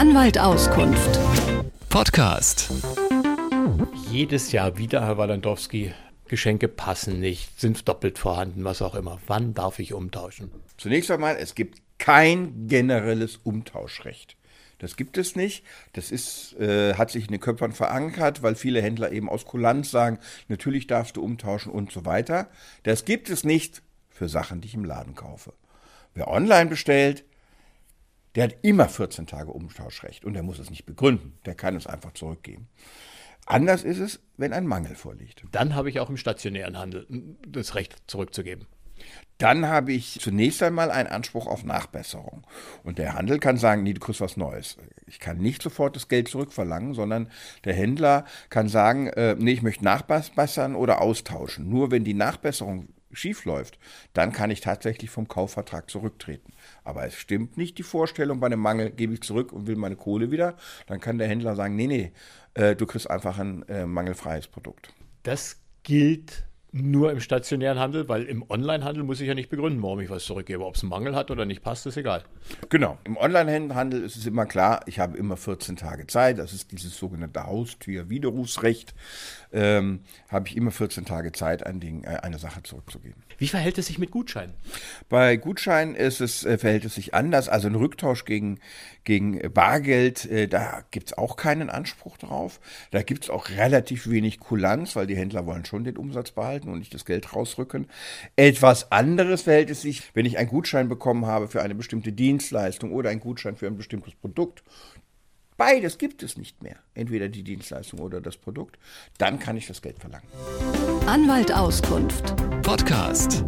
Anwalt Auskunft. Podcast. Jedes Jahr wieder, Herr Walendowski. Geschenke passen nicht, sind doppelt vorhanden, was auch immer. Wann darf ich umtauschen? Zunächst einmal, es gibt kein generelles Umtauschrecht. Das gibt es nicht. Das ist, äh, hat sich in den Köpfern verankert, weil viele Händler eben aus Kulanz sagen, natürlich darfst du umtauschen und so weiter. Das gibt es nicht für Sachen, die ich im Laden kaufe. Wer online bestellt, der hat immer 14 Tage Umtauschrecht und der muss es nicht begründen. Der kann es einfach zurückgeben. Anders ist es, wenn ein Mangel vorliegt. Dann habe ich auch im stationären Handel das Recht zurückzugeben. Dann habe ich zunächst einmal einen Anspruch auf Nachbesserung. Und der Handel kann sagen, nee, du kriegst was Neues. Ich kann nicht sofort das Geld zurückverlangen, sondern der Händler kann sagen, äh, nee, ich möchte nachbessern oder austauschen. Nur wenn die Nachbesserung schief läuft, dann kann ich tatsächlich vom Kaufvertrag zurücktreten. Aber es stimmt nicht die Vorstellung, bei einem Mangel gebe ich zurück und will meine Kohle wieder. Dann kann der Händler sagen, nee, nee, äh, du kriegst einfach ein äh, mangelfreies Produkt. Das gilt nur im stationären Handel, weil im Onlinehandel muss ich ja nicht begründen, warum ich was zurückgebe. Ob es einen Mangel hat oder nicht passt, ist egal. Genau. Im Onlinehandel ist es immer klar, ich habe immer 14 Tage Zeit. Das ist dieses sogenannte Haustür-Widerrufsrecht. Ähm, habe ich immer 14 Tage Zeit, ein Ding, äh, eine Sache zurückzugeben. Wie verhält es sich mit Gutscheinen? Bei Gutscheinen ist es, äh, verhält es sich anders. Also ein Rücktausch gegen, gegen Bargeld, äh, da gibt es auch keinen Anspruch drauf. Da gibt es auch relativ wenig Kulanz, weil die Händler wollen schon den Umsatz behalten halten und nicht das Geld rausrücken. Etwas anderes verhält es sich, wenn ich einen Gutschein bekommen habe für eine bestimmte Dienstleistung oder einen Gutschein für ein bestimmtes Produkt. Beides gibt es nicht mehr. Entweder die Dienstleistung oder das Produkt. Dann kann ich das Geld verlangen. Anwalt Auskunft. Podcast.